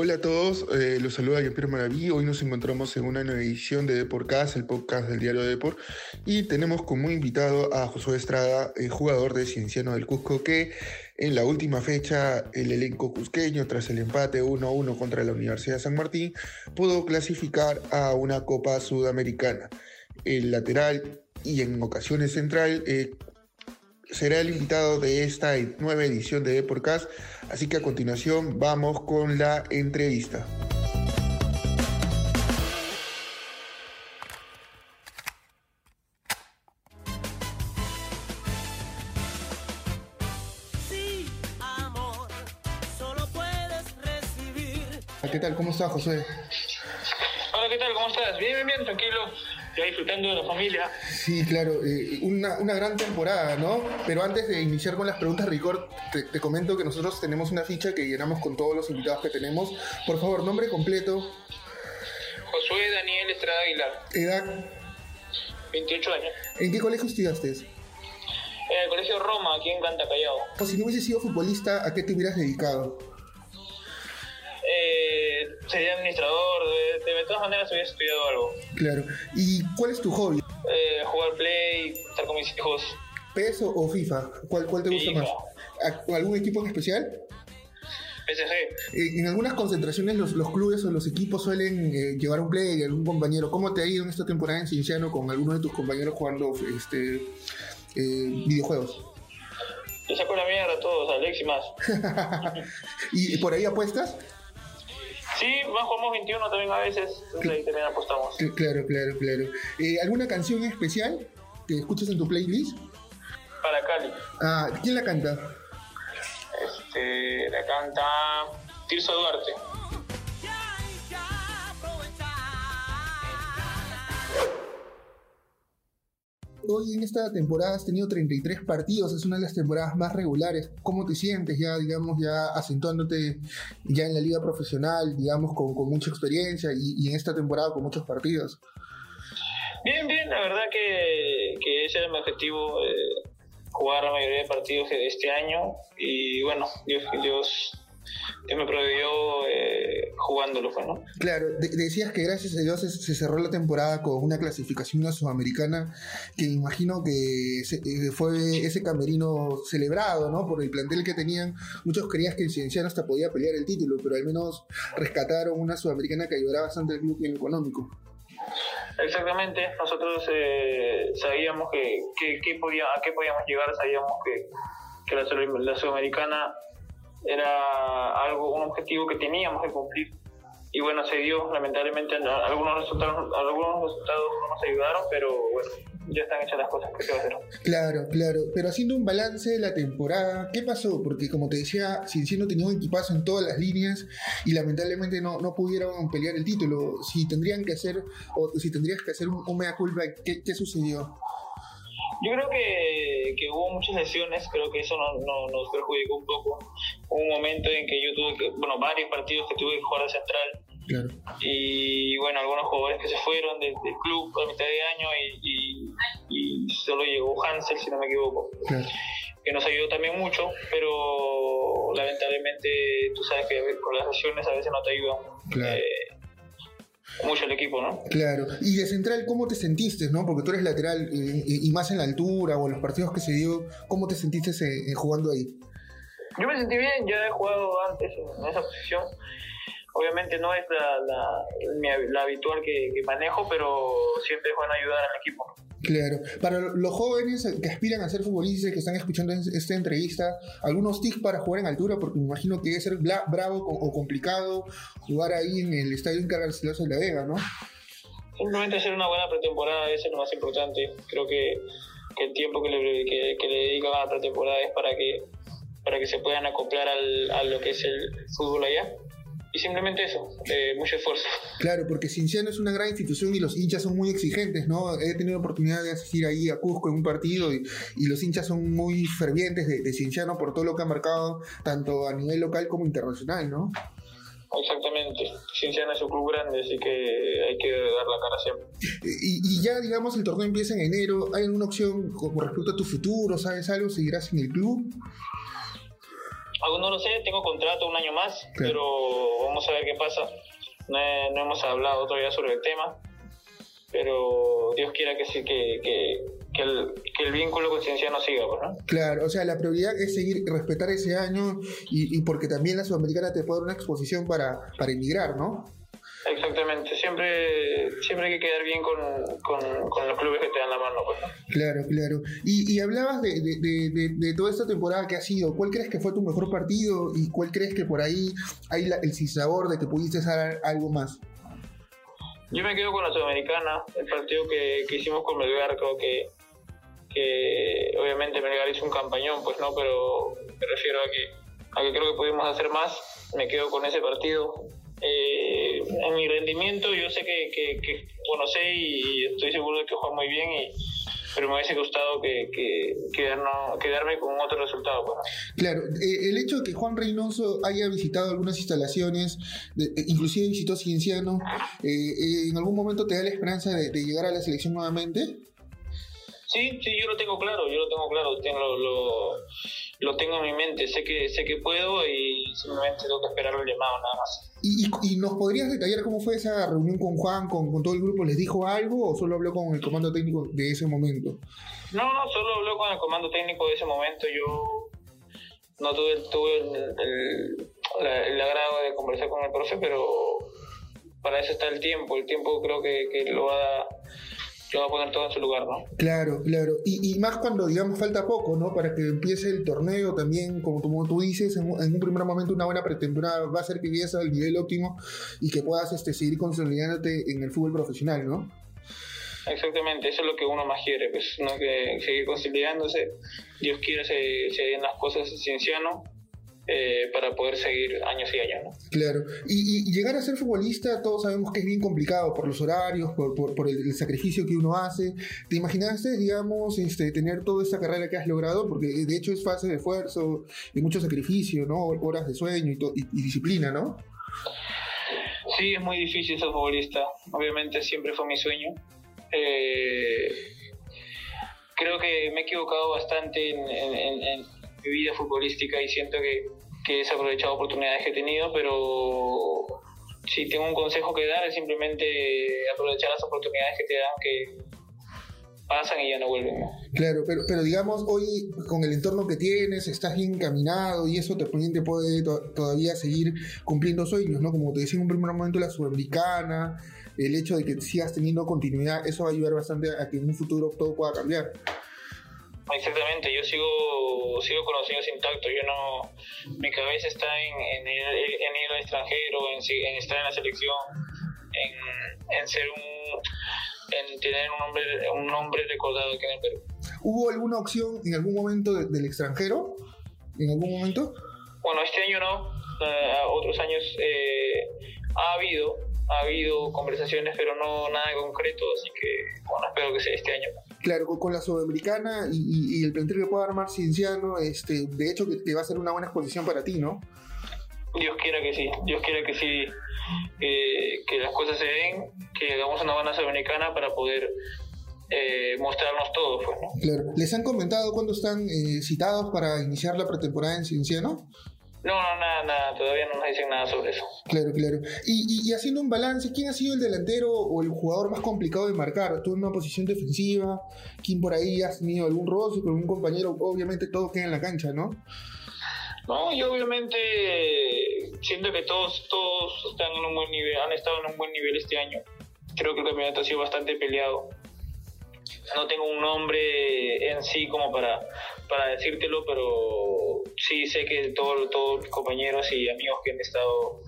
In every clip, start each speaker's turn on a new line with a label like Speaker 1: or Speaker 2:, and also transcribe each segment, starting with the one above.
Speaker 1: Hola a todos, eh, los saluda Jean-Pierre Maraví. Hoy nos encontramos en una nueva edición de Deportcast, el podcast del diario Deport, y tenemos como invitado a Josué Estrada, eh, jugador de Cienciano del Cusco, que en la última fecha el elenco cusqueño, tras el empate 1-1 contra la Universidad San Martín, pudo clasificar a una Copa Sudamericana. El lateral y en ocasiones central eh, será el invitado de esta nueva edición de Deportcast, así que a continuación vamos con la entrevista. ¿Qué tal? ¿Cómo estás, José?
Speaker 2: Hola, ¿qué tal? ¿Cómo estás? Bien, bien, bien, tranquilo disfrutando de la familia.
Speaker 1: Sí, claro, eh, una, una, gran temporada, ¿no? Pero antes de iniciar con las preguntas, Ricord, te, te, comento que nosotros tenemos una ficha que llenamos con todos los invitados que tenemos. Por favor, nombre completo.
Speaker 2: Josué Daniel Estrada Aguilar.
Speaker 1: Edad.
Speaker 2: 28 años.
Speaker 1: ¿En qué colegio estudiaste?
Speaker 2: En el Colegio Roma, aquí en Canta Callao.
Speaker 1: Pues si no hubiese sido futbolista, ¿a qué te hubieras dedicado?
Speaker 2: Eh, sería administrador, de, de, todas maneras hubiera estudiado algo.
Speaker 1: Claro. ¿Y cuál es tu hobby?
Speaker 2: Eh, jugar Play, estar con mis hijos.
Speaker 1: ¿PES o FIFA? ¿Cuál, cuál te gusta
Speaker 2: FIFA.
Speaker 1: más? ¿Algún equipo en especial?
Speaker 2: PSG.
Speaker 1: En algunas concentraciones los, los clubes o los equipos suelen eh, llevar un play, algún compañero. ¿Cómo te ha ido en esta temporada en Cienciano con algunos de tus compañeros jugando este, eh, videojuegos?
Speaker 2: Le saco la mierda a todos, Alex y más.
Speaker 1: ¿Y por ahí apuestas?
Speaker 2: Sí, más jugamos 21 también a veces, entonces ahí también apostamos.
Speaker 1: Claro, claro, claro. Eh, ¿Alguna canción especial que escuches en tu playlist?
Speaker 2: Para Cali.
Speaker 1: Ah, ¿quién la canta?
Speaker 2: Este, la canta Tirso Duarte.
Speaker 1: Hoy en esta temporada has tenido 33 partidos, es una de las temporadas más regulares. ¿Cómo te sientes ya, digamos, ya acentuándote ya en la liga profesional, digamos, con, mucha experiencia y, en esta temporada con muchos partidos?
Speaker 2: Bien, bien, la verdad que, ese era mi objetivo, eh, jugar la mayoría de partidos de este año y bueno, Dios, Dios me proveyó eh, jugándolo, fue, ¿no?
Speaker 1: Claro, de decías que gracias a Dios se, cerró la temporada con una clasificación a sudamericana que imagino que se, eh, fue ese camerino celebrado, ¿no? Por el plantel que tenían. Muchos creían que el Cienciano hasta podía pelear el título, pero al menos rescataron una sudamericana que ayudará bastante al club en económico.
Speaker 2: Exactamente, nosotros eh, sabíamos que, que, que podía, a qué podíamos llegar, sabíamos que, que la, la sudamericana era algo, un objetivo que teníamos que cumplir. Y bueno, se dio, lamentablemente algunos resultados, algunos resultados no nos ayudaron, pero bueno, ya están hechas las cosas que se va a hacer.
Speaker 1: Claro, claro, pero haciendo un balance de la temporada, ¿qué pasó? Porque como te decía, Cienciano tenía un equipazo en todas las líneas y lamentablemente no, no pudieron pelear el título. Si tendrían que hacer, o si tendrías que hacer un, un mea culpa, ¿qué, ¿qué sucedió?
Speaker 2: Yo creo que, que, hubo muchas lesiones, creo que eso no, no, nos perjudicó un poco. Hubo un momento en que yo tuve que, bueno, varios partidos que tuve que jugar de central.
Speaker 1: Claro.
Speaker 2: Y bueno, algunos jugadores que se fueron del, del club a mitad de año y, y, y, solo llegó Hansel, si no me equivoco.
Speaker 1: Claro.
Speaker 2: Que nos ayudó también mucho, pero lamentablemente tú sabes que con las lesiones a veces no te ayudan.
Speaker 1: Claro.
Speaker 2: Eh, mucho el equipo, ¿no?
Speaker 1: Claro. Y de central, ¿cómo te sentiste, no? Porque tú eres lateral eh, y más en la altura o en los partidos que se dio, ¿cómo te sentiste eh, jugando ahí?
Speaker 2: Yo me sentí bien, ya he jugado antes en esa posición. Obviamente no es la, la, la habitual que, que, manejo, pero siempre es bueno ayudar al equipo.
Speaker 1: Claro. Para los jóvenes que aspiran a ser futbolistas que están escuchando esta entrevista, algunos tips para jugar en altura, porque me imagino que debe ser bravo o complicado jugar ahí en el estadio Encargarcilaso de la Vega, ¿no?
Speaker 2: Simplemente hacer una buena pretemporada es lo más importante. Creo que, que el tiempo que le, que, que le dedican a la pretemporada es para que, para que se puedan acoplar al, a lo que es el fútbol allá y simplemente eso, eh, mucho esfuerzo.
Speaker 1: Claro, porque Cinciano es una gran institución y los hinchas son muy exigentes, ¿no? He tenido oportunidad de asistir ahí a Cusco en un partido y, y los hinchas son muy fervientes de, de, Cinciano por todo lo que ha marcado, tanto a nivel local como internacional, ¿no?
Speaker 2: Exactamente, Cinciano es un club grande, así que hay que dar la cara siempre.
Speaker 1: Y, y, ya, digamos, el torneo empieza en enero, ¿hay alguna opción con respecto a tu futuro? ¿Sabes algo? ¿Seguirás en el club?
Speaker 2: Aún no lo sé, tengo contrato un año más, pero vamos a ver qué pasa. No, hemos hablado todavía sobre el tema, pero Dios quiera que sí, que, que, que, el, que el vínculo con Cienciano siga, pues, ¿no?
Speaker 1: Claro, o sea, la prioridad es seguir, respetar ese año y, y porque también la Sudamericana te puede dar una exposición para, para emigrar, ¿no?
Speaker 2: Exactamente, siempre, siempre hay que quedar bien con, con, los clubes que te dan la mano. Pues,
Speaker 1: Claro, claro. Y, y hablabas de, de, de, toda esta temporada que ha sido. ¿Cuál crees que fue tu mejor partido y cuál crees que por ahí hay la, el sinsabor de que pudiste hacer algo más?
Speaker 2: Yo me quedo con la Sudamericana, el partido que, que hicimos con Melgar, creo que, que obviamente Melgar hizo un campañón, pues no, pero me refiero a que, a que creo que pudimos hacer más. Me quedo con ese partido eh, en mi rendimiento yo sé que, que, bueno, sé y estoy seguro de que juega muy bien y pero me hubiese gustado que, que, quedarme con otro resultado. Pues.
Speaker 1: Claro, eh, el hecho de que Juan Reynoso haya visitado algunas instalaciones, eh, inclusive visitó Cienciano, ¿en algún momento te da la esperanza de, llegar a la selección nuevamente?
Speaker 2: Sí, sí, yo lo tengo claro, yo lo tengo claro, tengo lo lo tengo en mi mente, sé que sé que puedo y simplemente tengo que esperar el llamado nada más.
Speaker 1: ¿Y, y, nos podrías detallar cómo fue esa reunión con Juan, con, con, todo el grupo? ¿Les dijo algo o solo habló con el comando técnico de ese momento?
Speaker 2: No, no, solo habló con el comando técnico de ese momento. Yo no tuve, tuve el, el, agrado de conversar con el profe, pero para eso está el tiempo. El tiempo creo que, que lo va a yo voy a poner todo en su lugar, ¿no?
Speaker 1: Claro, claro. Y, y, más cuando, digamos, falta poco, ¿no? Para que empiece el torneo también, como, como tú dices, en, un primer momento una buena pretemporada va a ser que llegues al nivel óptimo y que puedas este, seguir consolidándote en el fútbol profesional, ¿no?
Speaker 2: Exactamente, eso es lo que uno más quiere, pues, ¿no? Que seguir consolidándose. Dios quiera se, se den las cosas cienciano eh, para poder seguir años y años.
Speaker 1: Claro, y, llegar a ser futbolista todos sabemos que es bien complicado por los horarios, por, por, el, sacrificio que uno hace. ¿Te imaginaste, digamos, este, tener toda esta carrera que has logrado? Porque de hecho es fase de esfuerzo y mucho sacrificio, ¿no? Horas de sueño y, y disciplina, ¿no?
Speaker 2: Sí, es muy difícil ser futbolista. Obviamente siempre fue mi sueño. Eh, creo que me he equivocado bastante en mi vida futbolística y siento que, que he desaprovechado oportunidades que he tenido, pero si tengo un consejo que dar es simplemente aprovechar las oportunidades que te dan que pasan y ya no vuelven.
Speaker 1: Claro, pero, pero digamos, hoy con el entorno que tienes, estás bien encaminado y eso te, te puede todavía seguir cumpliendo sueños, ¿no? Como te decía en un primer momento, la sudamericana, el hecho de que sigas teniendo continuidad, eso va a ayudar bastante a que en un futuro todo pueda cambiar.
Speaker 2: Exactamente, yo sigo sigo con los intactos, yo no, mi cabeza está en, en, ir, en ir al extranjero, en, estar en la selección, en, en ser un, en tener un nombre, un nombre recordado aquí en el Perú.
Speaker 1: ¿Hubo alguna opción en algún momento del extranjero? ¿En algún momento?
Speaker 2: Bueno, este año no, uh, otros años eh, ha habido, ha habido conversaciones, pero no nada concreto, así que bueno, espero que sea este año.
Speaker 1: Claro, con la Sudamericana y, el plantel que pueda armar Cienciano, este, de hecho que, va a ser una buena exposición para ti, ¿no?
Speaker 2: Dios quiera que sí, Dios quiera que sí, eh, que las cosas se den, que hagamos una buena Sudamericana para poder eh, mostrarnos todo. Pues, ¿no?
Speaker 1: Claro. ¿Les han comentado cuándo están eh, citados para iniciar la pretemporada en Cienciano?
Speaker 2: No, no, nada, nada, todavía no nos dicen nada sobre eso.
Speaker 1: Claro, claro. Y, y, haciendo un balance, ¿quién ha sido el delantero o el jugador más complicado de marcar? ¿Tú en una posición defensiva? ¿Quién por ahí has tenido algún roce con un compañero? Obviamente todo queda en la cancha, ¿no?
Speaker 2: No, y obviamente siento que todos, todos están en un buen nivel, han estado en un buen nivel este año. Creo que el campeonato ha sido bastante peleado. No tengo un nombre en sí como para, para decírtelo, pero sí sé que todos todos mis compañeros y amigos que han estado,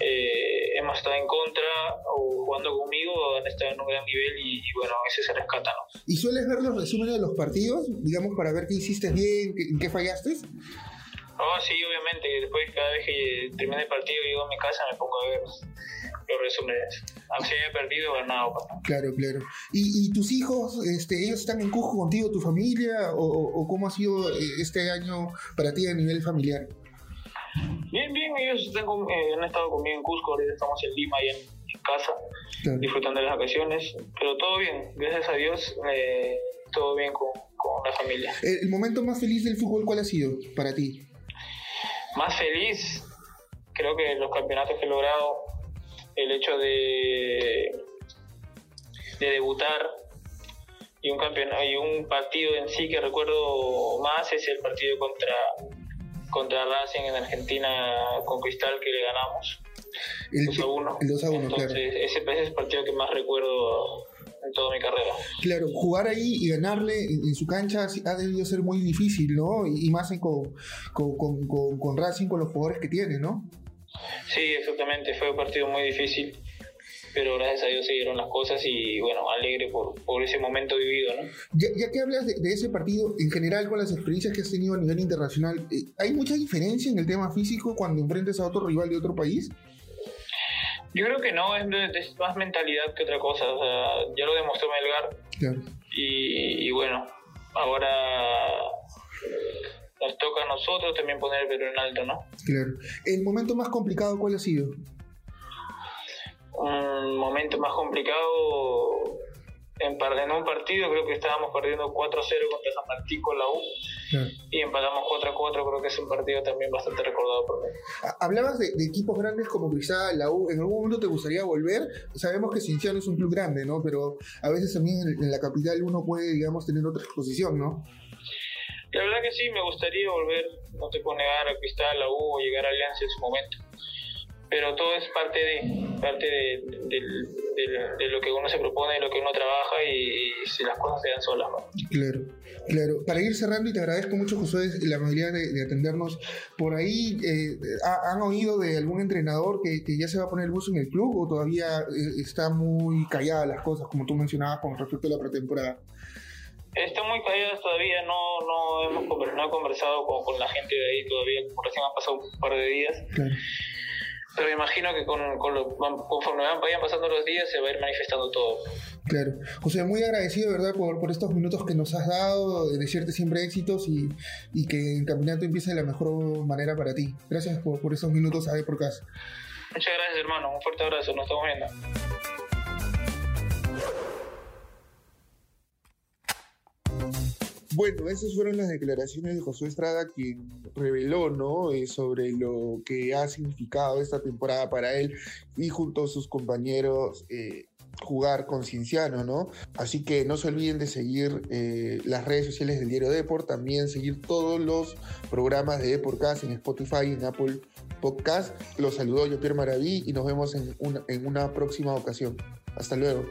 Speaker 2: eh, hemos estado en contra o jugando conmigo han estado en un gran nivel y, bueno, ese se rescata. ¿no?
Speaker 1: ¿Y sueles ver los resúmenes de los partidos, digamos, para ver qué hiciste bien, en qué fallaste?
Speaker 2: Oh, sí, obviamente. Después, cada vez que termine el partido, llego a mi casa, me pongo a ver los resúmenes. Si he perdido o ganado. Pues,
Speaker 1: claro, claro. ¿Y, ¿Y, tus hijos, este, ellos están en Cusco contigo, tu familia? ¿O, o cómo ha sido eh, este año para ti a nivel familiar?
Speaker 2: Bien, bien, ellos están eh, han estado conmigo en Cusco, ahorita estamos en Lima y en, casa, disfrutando de las vacaciones, pero todo bien, gracias a Dios, eh, todo bien con, con la familia.
Speaker 1: ¿El momento más feliz del fútbol cuál ha sido para ti?
Speaker 2: más feliz, creo que los campeonatos que he logrado, el hecho de, de debutar y un campeonato y un partido en sí que recuerdo más es el partido contra contra Racing en Argentina con Cristal que le ganamos.
Speaker 1: El 2 a 1. El 2 a 1,
Speaker 2: Entonces,
Speaker 1: claro.
Speaker 2: ese, ese es el partido que más recuerdo en toda mi carrera.
Speaker 1: Claro, jugar ahí y ganarle en, su cancha ha debido ser muy difícil, ¿no? Y, más en con, con, con, con Racing, con los jugadores que tiene, ¿no?
Speaker 2: Sí, exactamente, fue un partido muy difícil, pero gracias a Dios se dieron las cosas y bueno, alegre por, por ese momento vivido, ¿no?
Speaker 1: Ya, ya que hablas de, de, ese partido, en general con las experiencias que has tenido a nivel internacional, eh, ¿hay mucha diferencia en el tema físico cuando enfrentas a otro rival de otro país?
Speaker 2: Yo creo que no, es, es más mentalidad que otra cosa, o sea, ya lo demostró Melgar
Speaker 1: Claro.
Speaker 2: y, y bueno, ahora nos toca a nosotros también poner el Perú en alto, ¿no?
Speaker 1: Claro. ¿El momento más complicado cuál ha sido?
Speaker 2: Un momento más complicado en, en un partido, creo que estábamos perdiendo 4-0 contra San Martín con la U
Speaker 1: Claro.
Speaker 2: y empatamos 4-4, creo que es un partido también bastante recordado por mí.
Speaker 1: Ha- Hablabas de, de equipos grandes como Cristal, la U. ¿En algún momento te gustaría volver? Sabemos que Cienciano es un club grande, ¿no? Pero a veces también en, en la capital uno puede, digamos, tener otra exposición, ¿no?
Speaker 2: La verdad que sí, me gustaría volver, no te puedo negar, a Cristal, a U o llegar a Alianza en su momento. Pero todo es parte de parte de, del- del- de lo que uno se propone, de lo que uno trabaja y, y si las cosas se dan solas. ¿no?
Speaker 1: Claro, claro. Para ir cerrando, y te agradezco mucho, Josué, la amabilidad de, de atendernos. Por ahí, eh, ¿ha- ¿han oído de algún entrenador que, que ya se va a poner el buzo en el club o todavía eh, está muy callada las cosas, como tú mencionabas con respecto a la pretemporada?
Speaker 2: Están muy calladas todavía, no, no, hemos, no he conversado con, con la gente de ahí todavía, recién han pasado un par de días.
Speaker 1: Claro.
Speaker 2: Pero imagino que con, con lo- conforme vayan pasando los días se va a ir manifestando todo.
Speaker 1: Claro. José, muy agradecido, ¿verdad?, por, por estos minutos que nos has dado, de desearte siempre éxitos y, y que el campeonato empiece de la mejor manera para ti. Gracias por, por esos minutos a por casa.
Speaker 2: Muchas gracias, hermano. Un fuerte abrazo. Nos estamos viendo.
Speaker 1: Bueno, esas fueron las declaraciones de Josué Estrada, quien reveló, ¿no?, eh, sobre lo que ha significado esta temporada para él y junto a sus compañeros eh, jugar con Cienciano, ¿no? Así que no se olviden de seguir eh, las redes sociales del Diario Deport, también seguir todos los programas de Deportcast en Spotify y en Apple Podcast. Los saludó yo, Pierre Maraví, y nos vemos en una próxima ocasión. Hasta luego.